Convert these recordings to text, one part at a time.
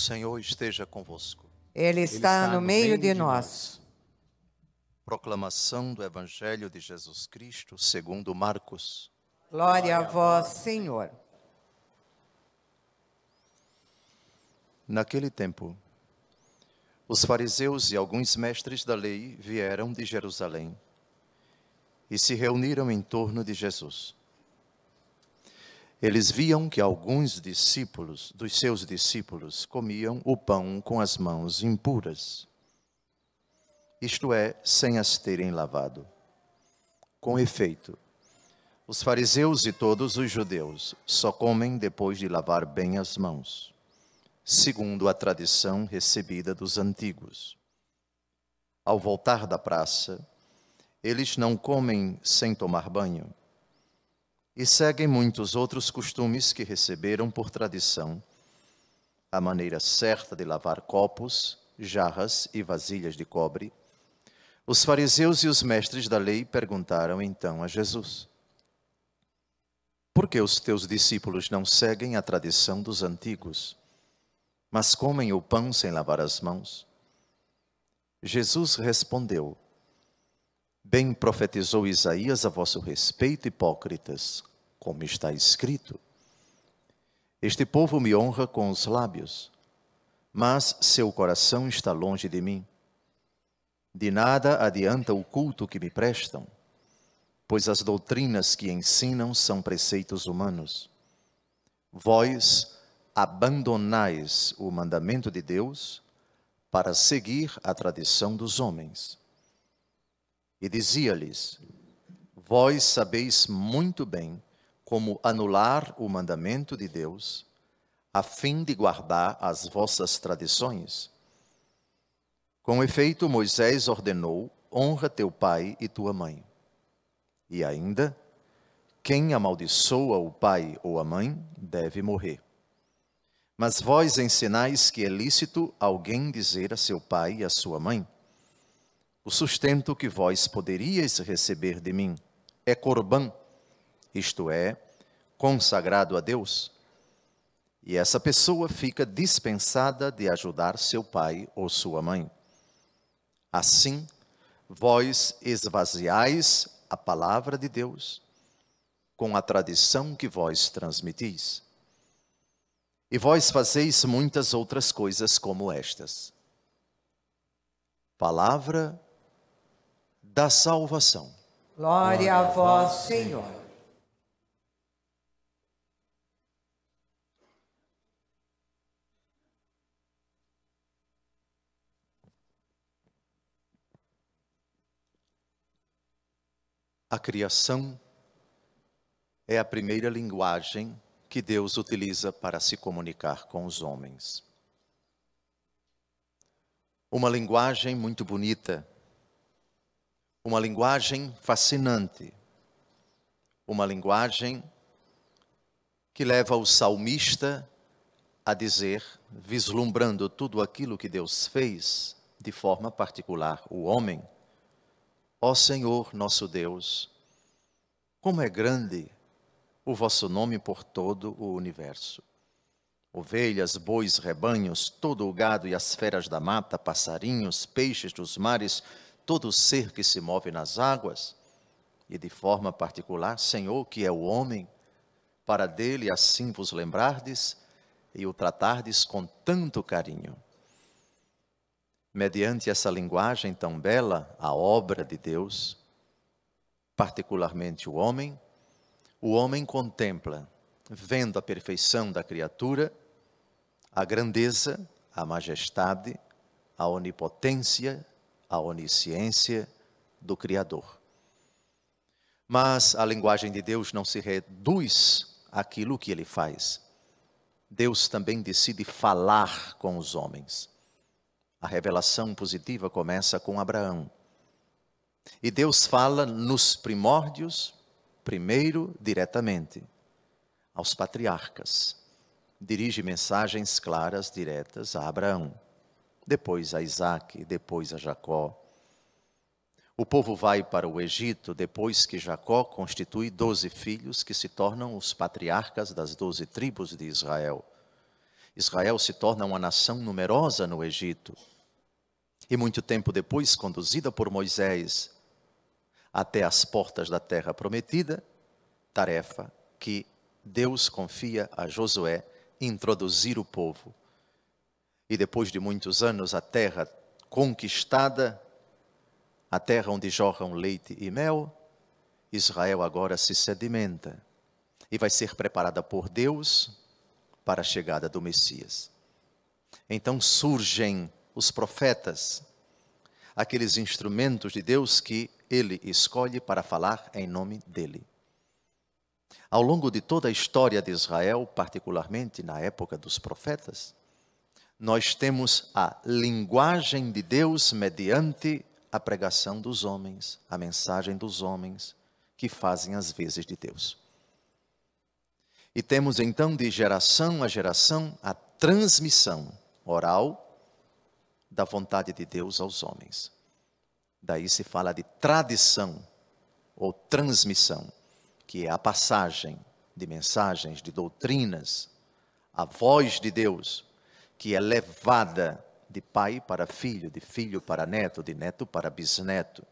Senhor esteja convosco. Ele está, no, meio, de, nós. Proclamação do Evangelho de Jesus Cristo segundo Marcos. Glória a vós, Senhor. Naquele tempo, os fariseus e alguns mestres da lei vieram de Jerusalém e se reuniram em torno de Jesus. Eles viam que alguns discípulos, dos seus discípulos, comiam o pão com as mãos impuras, isto é, sem as terem lavado. Com efeito, os fariseus e todos os judeus só comem depois de lavar bem as mãos, segundo a tradição recebida dos antigos. Ao voltar da praça, eles não comem sem tomar banho e seguem muitos outros costumes que receberam por tradição. A maneira certa de lavar copos, jarras e vasilhas de cobre. Os fariseus e os mestres da lei perguntaram então a Jesus: Por que os teus discípulos não seguem a tradição dos antigos, mas comem o pão sem lavar as mãos? Jesus respondeu: Bem profetizou Isaías a vosso respeito, hipócritas como está escrito. Este povo me honra com os lábios, mas seu coração está longe de mim. De nada adianta o culto que me prestam, pois as doutrinas que ensinam são preceitos humanos. Vós abandonais o mandamento de Deus para seguir a tradição dos homens. E dizia-lhes: Vós sabeis muito bem como anular o mandamento de Deus, a fim de guardar as vossas tradições. Com efeito, Moisés ordenou: honra teu pai e tua mãe. E ainda, quem amaldiçoa o pai ou a mãe deve morrer. Mas vós ensinais que é lícito alguém dizer a seu pai e a sua mãe: O sustento que vós poderíeis receber de mim é corbã isto é, consagrado a Deus, e essa pessoa fica dispensada de ajudar seu pai ou sua mãe. Assim, vós esvaziais a palavra de Deus com a tradição que vós transmitis. E vós fazeis muitas outras coisas como estas. Palavra da salvação. Glória a vós, Senhor. A criação é a primeira linguagem que Deus utiliza para se comunicar com os homens. Uma linguagem muito bonita, uma linguagem fascinante, uma linguagem que leva o salmista a dizer, vislumbrando tudo aquilo que Deus fez, de forma particular, o homem Ó Senhor nosso Deus, como é grande o vosso nome por todo o universo. Ovelhas, bois, rebanhos, todo o gado e as feras da mata, passarinhos, peixes dos mares, todo o ser que se move nas águas, e de forma particular, Senhor, que é o homem, para dele assim vos lembrardes e o tratardes com tanto carinho mediante essa linguagem tão bela, a obra de Deus, particularmente o homem, o homem contempla, vendo a perfeição da criatura, a grandeza, a majestade, a onipotência, a onisciência do Criador. Mas a linguagem de Deus não se reduz àquilo que ele faz. Deus também decide falar com os homens. A revelação positiva começa com Abraão. E Deus fala nos primórdios, primeiro diretamente, aos patriarcas. Dirige mensagens claras, diretas a Abraão, depois a Isaac, depois a Jacó. O povo vai para o Egito depois que Jacó constitui doze filhos que se tornam os patriarcas das doze tribos de Israel. Israel se torna uma nação numerosa no Egito. E muito tempo depois, conduzida por Moisés até as portas da terra prometida, tarefa que Deus confia a Josué introduzir o povo. E depois de muitos anos, a terra conquistada, a terra onde jorram leite e mel, Israel agora se sedimenta e vai ser preparada por Deus para a chegada do Messias. Então surgem os profetas, aqueles instrumentos de Deus que ele escolhe para falar em nome dele. Ao longo de toda a história de Israel, particularmente na época dos profetas, nós temos a linguagem de Deus mediante a pregação dos homens, a mensagem dos homens que fazem as vezes de Deus. E temos então de geração a geração a transmissão oral da vontade de Deus aos homens. Daí se fala de tradição ou transmissão que é a passagem de mensagens, de doutrinas, a voz de Deus, que é levada de pai para filho, de filho para neto, de neto para bisneto.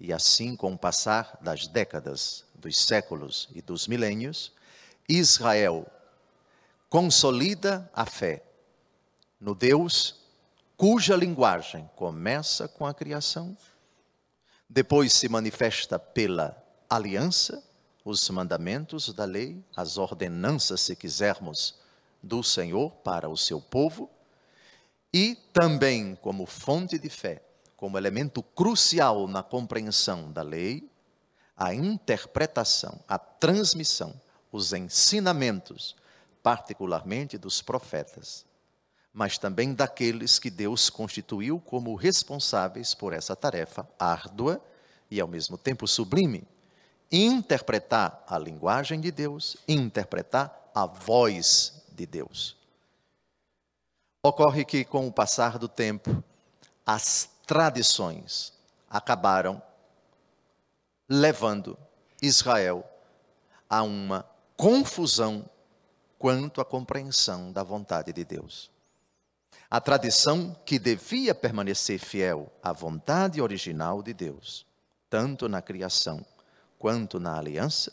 E assim, com o passar das décadas, dos séculos e dos milênios, Israel consolida a fé no Deus cuja linguagem começa com a criação, depois se manifesta pela aliança os mandamentos da lei, as ordenanças, se quisermos, do Senhor para o seu povo, e também como fonte de fé, como elemento crucial na compreensão da lei, a interpretação, a transmissão, os ensinamentos, particularmente dos profetas, mas também daqueles que Deus constituiu como responsáveis por essa tarefa árdua e ao mesmo tempo sublime interpretar a linguagem de Deus, interpretar a voz de Deus. Ocorre que, com o passar do tempo, as tradições acabaram levando Israel a uma confusão quanto à compreensão da vontade de Deus. A tradição que devia permanecer fiel à vontade original de Deus, tanto na criação quanto na aliança,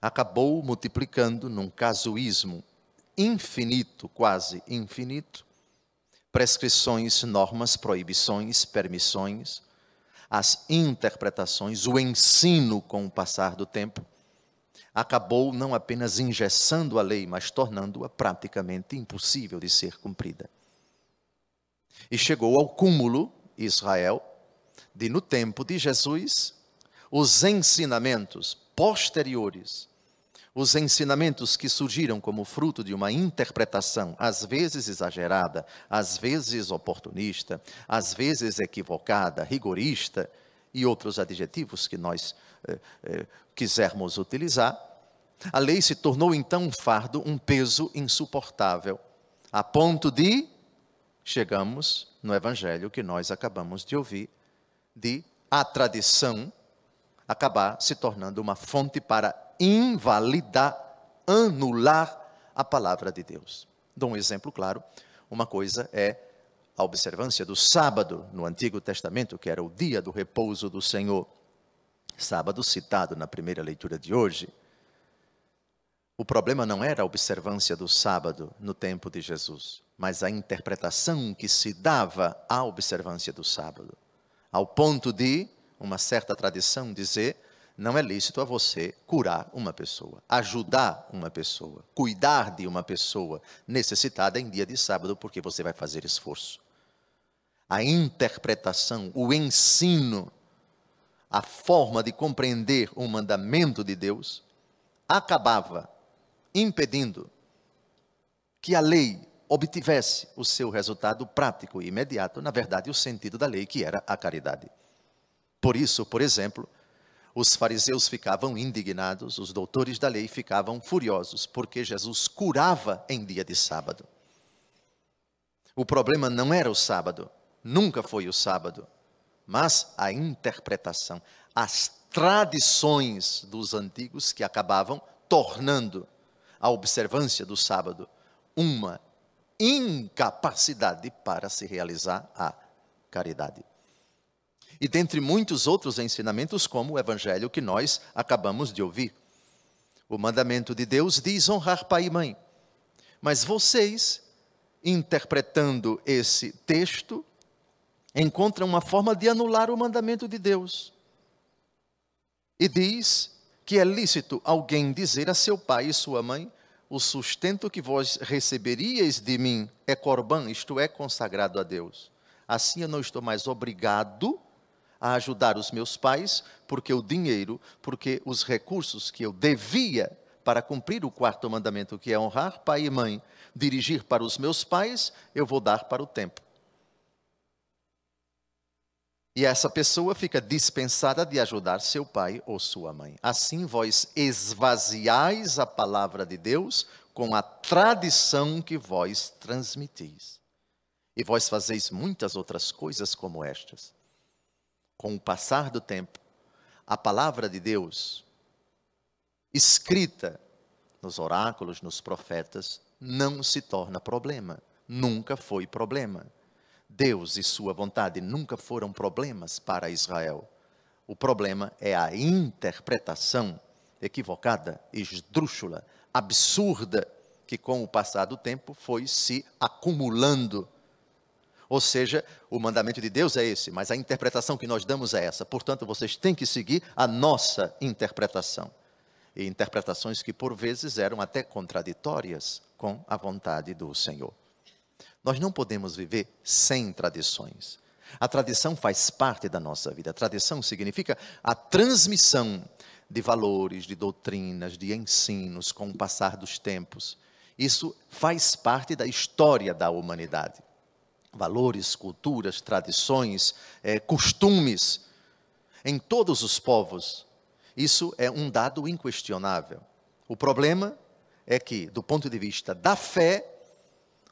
acabou multiplicando num casuísmo infinito, quase infinito, prescrições, normas, proibições, permissões, as interpretações, o ensino com o passar do tempo, acabou não apenas engessando a lei, mas tornando-a praticamente impossível de ser cumprida. E chegou ao cúmulo, Israel, de no tempo de Jesus os ensinamentos posteriores, os ensinamentos que surgiram como fruto de uma interpretação, às vezes exagerada, às vezes oportunista, às vezes equivocada, rigorista e outros adjetivos que nós eh, eh, quisermos utilizar, a lei se tornou então um fardo, um peso insuportável, a ponto de chegamos no evangelho que nós acabamos de ouvir, de a tradição acabar se tornando uma fonte para invalidar, anular a palavra de Deus. Dou um exemplo claro. Uma coisa é a observância do sábado no Antigo Testamento, que era o dia do repouso do Senhor. Sábado citado na primeira leitura de hoje. O problema não era a observância do sábado no tempo de Jesus, mas a interpretação que se dava à observância do sábado, ao ponto de uma certa tradição dizer não é lícito a você curar uma pessoa, ajudar uma pessoa, cuidar de uma pessoa necessitada em dia de sábado, porque você vai fazer esforço. A interpretação, o ensino, a forma de compreender o mandamento de Deus acabava impedindo que a lei obtivesse o seu resultado prático e imediato, na verdade, o sentido da lei, que era a caridade. Por isso, por exemplo, os fariseus ficavam indignados, os doutores da lei ficavam furiosos, porque Jesus curava em dia de sábado. O problema não era o sábado, nunca foi o sábado, mas a interpretação, as tradições dos antigos que acabavam tornando a observância do sábado uma incapacidade para se realizar a caridade. E dentre muitos outros ensinamentos, como o evangelho que nós acabamos de ouvir. O mandamento de Deus diz honrar pai e mãe. Mas vocês, interpretando esse texto, encontram uma forma de anular o mandamento de Deus. E diz que é lícito alguém dizer a seu pai e sua mãe: o sustento que vós receberíeis de mim é corban, isto é, consagrado a Deus. Assim eu não estou mais obrigado a ajudar os meus pais, porque o dinheiro, porque os recursos que eu devia para cumprir o quarto mandamento, que é honrar pai e mãe, dirigir para os meus pais, eu vou dar para o templo. E essa pessoa fica dispensada de ajudar seu pai ou sua mãe. Assim vós esvaziais a palavra de Deus com a tradição que vós transmitis. E vós fazeis muitas outras coisas como estas. Com o passar do tempo, a palavra de Deus, escrita nos oráculos, nos profetas, não se torna problema. Nunca foi problema Deus e sua vontade nunca foram problemas para Israel. O problema é a interpretação equivocada, esdrúxula, absurda, que com o passar do tempo foi se acumulando. Ou seja, o mandamento de Deus é esse, mas a interpretação que nós damos é essa. Portanto, vocês têm que seguir a nossa interpretação. E interpretações que por vezes eram até contraditórias com a vontade do Senhor. Nós não podemos viver sem tradições. A tradição faz parte da nossa vida. A tradição significa a transmissão de valores, de doutrinas, de ensinos com o passar dos tempos. Isso faz parte da história da humanidade. Valores, culturas, tradições, é, costumes. Em todos os povos, isso é um dado inquestionável. O problema é que, do ponto de vista da fé,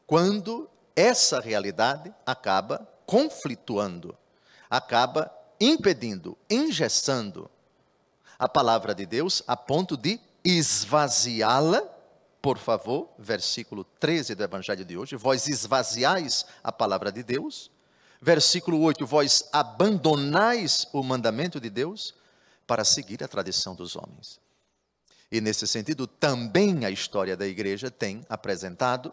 quando essa realidade acaba conflituando, acaba impedindo, engessando a palavra de Deus a ponto de esvaziá-la. Por favor, versículo 13 do evangelho de hoje, vós esvaziais a palavra de Deus. Versículo 8, vós abandonais o mandamento de Deus para seguir a tradição dos homens. E nesse sentido, também a história da igreja tem apresentado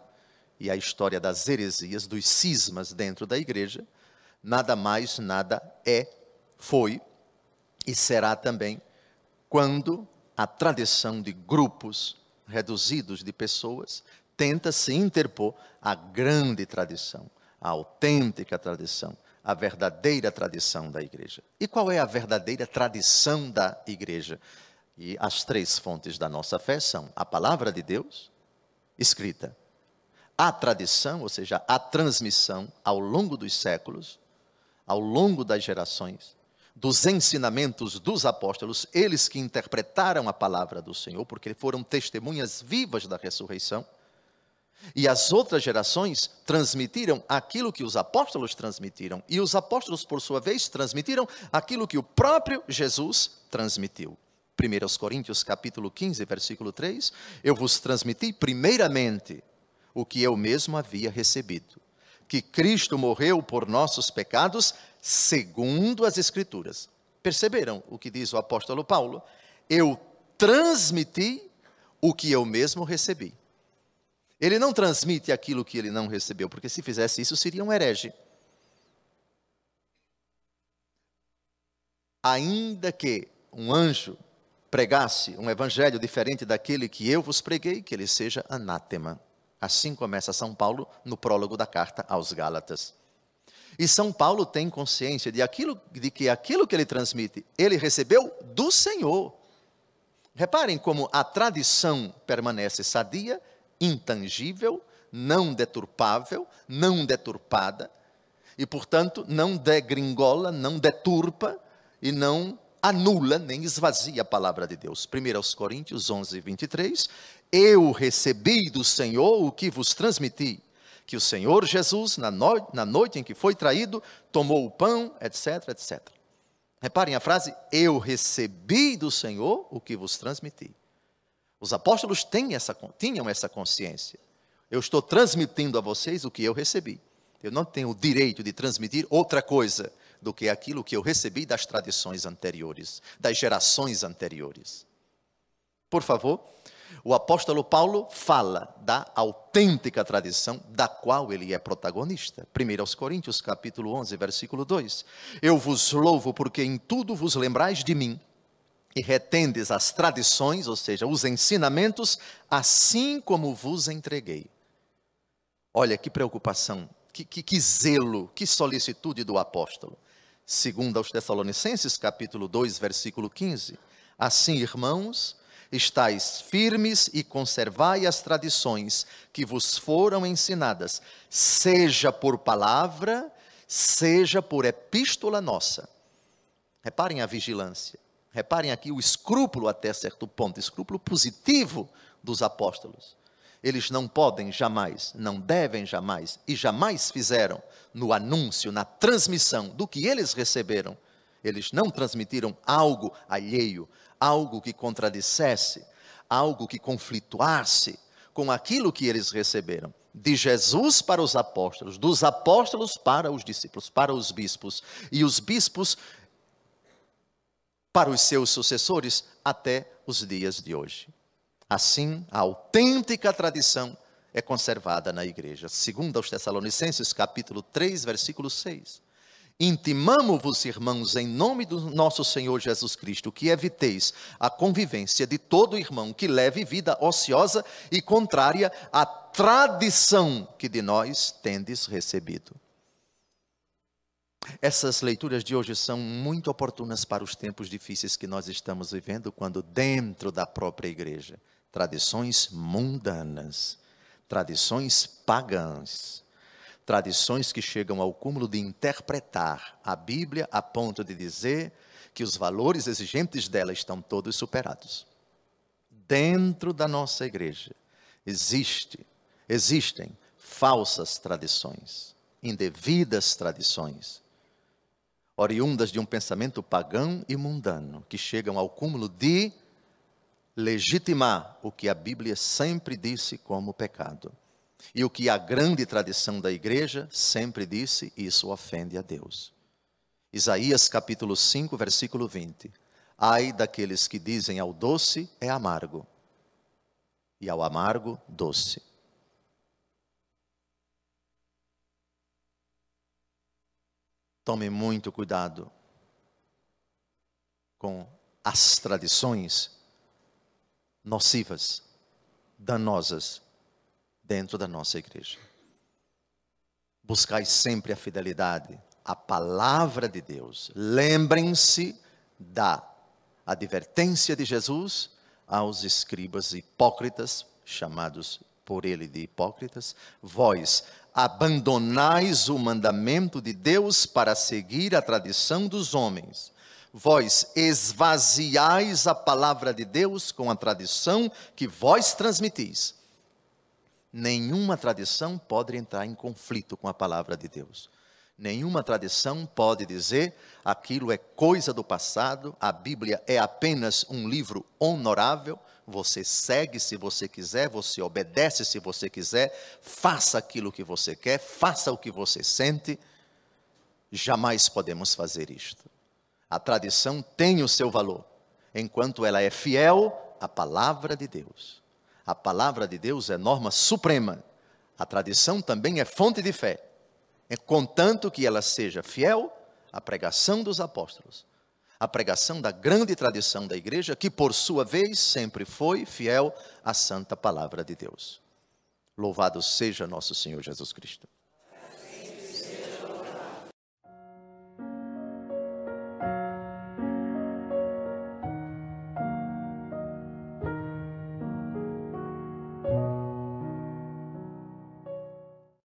e a história das heresias, dos cismas dentro da igreja, nada mais, nada é, foi e será também quando a tradição de grupos reduzidos de pessoas tenta se interpor à grande tradição, à autêntica tradição, à verdadeira tradição da igreja. E qual é a verdadeira tradição da igreja? E as três fontes da nossa fé são a palavra de Deus, escrita a tradição, ou seja, a transmissão ao longo dos séculos, ao longo das gerações, dos ensinamentos dos apóstolos, eles que interpretaram a palavra do Senhor, porque foram testemunhas vivas da ressurreição, e as outras gerações transmitiram aquilo que os apóstolos transmitiram, e os apóstolos, por sua vez, transmitiram aquilo que o próprio Jesus transmitiu. 1 Coríntios capítulo 15, versículo 3, eu vos transmiti primeiramente o que eu mesmo havia recebido: que Cristo morreu por nossos pecados, segundo as Escrituras. Perceberam o que diz o apóstolo Paulo? Eu transmiti o que eu mesmo recebi. Ele não transmite aquilo que ele não recebeu, porque se fizesse isso seria um herege. Ainda que um anjo pregasse um evangelho diferente daquele que eu vos preguei, que ele seja anátema. Assim começa São Paulo no prólogo da carta aos Gálatas. E São Paulo tem consciência de, aquilo, de que aquilo que ele transmite, ele recebeu do Senhor. Reparem como a tradição permanece sadia, intangível, não deturpável, não deturpada, e, portanto, não degringola, não deturpa e não anula nem esvazia a palavra de Deus. 1 Coríntios 11, 23. Eu recebi do Senhor o que vos transmiti, que o Senhor Jesus, na, no, na noite em que foi traído, tomou o pão, etc, etc. Reparem a frase, eu recebi do Senhor o que vos transmiti. Os apóstolos têm essa, tinham essa consciência. Eu estou transmitindo a vocês o que eu recebi. Eu não tenho o direito de transmitir outra coisa do que aquilo que eu recebi das tradições anteriores, das gerações anteriores. Por favor, o apóstolo Paulo fala da autêntica tradição da qual ele é protagonista. 1 aos Coríntios, capítulo 11, versículo 2. Eu vos louvo porque em tudo vos lembrais de mim e retendes as tradições, ou seja, os ensinamentos, assim como vos entreguei. Olha que preocupação, que, que, que zelo, que solicitude do apóstolo. Segundo aos Tessalonicenses, capítulo 2, versículo 15. Assim, irmãos, estáis firmes e conservai as tradições que vos foram ensinadas, seja por palavra, seja por epístola nossa. Reparem a vigilância, reparem aqui o escrúpulo até certo ponto, escrúpulo positivo dos apóstolos. Eles não podem jamais, não devem jamais e jamais fizeram no anúncio, na transmissão do que eles receberam. Eles não transmitiram algo alheio, algo que contradissesse, algo que conflituasse com aquilo que eles receberam. De Jesus para os apóstolos, dos apóstolos para os discípulos, para os bispos, e os bispos para os seus sucessores até os dias de hoje. Assim, a autêntica tradição é conservada na igreja. Segundo aos Tessalonicenses, capítulo 3, versículo 6. Intimamo-vos, irmãos, em nome do nosso Senhor Jesus Cristo, que eviteis a convivência de todo irmão que leve vida ociosa e contrária à tradição que de nós tendes recebido. Essas leituras de hoje são muito oportunas para os tempos difíceis que nós estamos vivendo, quando dentro da própria igreja, tradições mundanas, tradições pagãs, tradições que chegam ao cúmulo de interpretar a Bíblia a ponto de dizer que os valores exigentes dela estão todos superados. Dentro da nossa igreja existe, existem falsas tradições, indevidas tradições, oriundas de um pensamento pagão e mundano, que chegam ao cúmulo de legitimar o que a Bíblia sempre disse como pecado. E o que a grande tradição da igreja sempre disse, isso ofende a Deus. Isaías capítulo 5, versículo 20. Ai daqueles que dizem ao doce é amargo, e ao amargo, doce. Tome muito cuidado com as tradições nocivas, danosas dentro da nossa igreja. Buscai sempre a fidelidade à palavra de Deus. Lembrem-se da advertência de Jesus aos escribas hipócritas, chamados por ele de hipócritas, vós abandonais o mandamento de Deus para seguir a tradição dos homens. Vós esvaziais a palavra de Deus com a tradição que vós transmitis nenhuma tradição pode entrar em conflito com a palavra de Deus. Nenhuma tradição pode dizer aquilo é coisa do passado, a Bíblia é apenas um livro honorável. Você segue se você quiser, você obedece se você quiser, faça aquilo que você quer, faça o que você sente. Jamais podemos fazer isto. A tradição tem o seu valor, enquanto ela é fiel à palavra de Deus. A palavra de Deus é norma suprema. A tradição também é fonte de fé. É contanto que ela seja fiel à pregação dos apóstolos, à pregação da grande tradição da igreja, que por sua vez sempre foi fiel à santa palavra de Deus. Louvado seja nosso Senhor Jesus Cristo.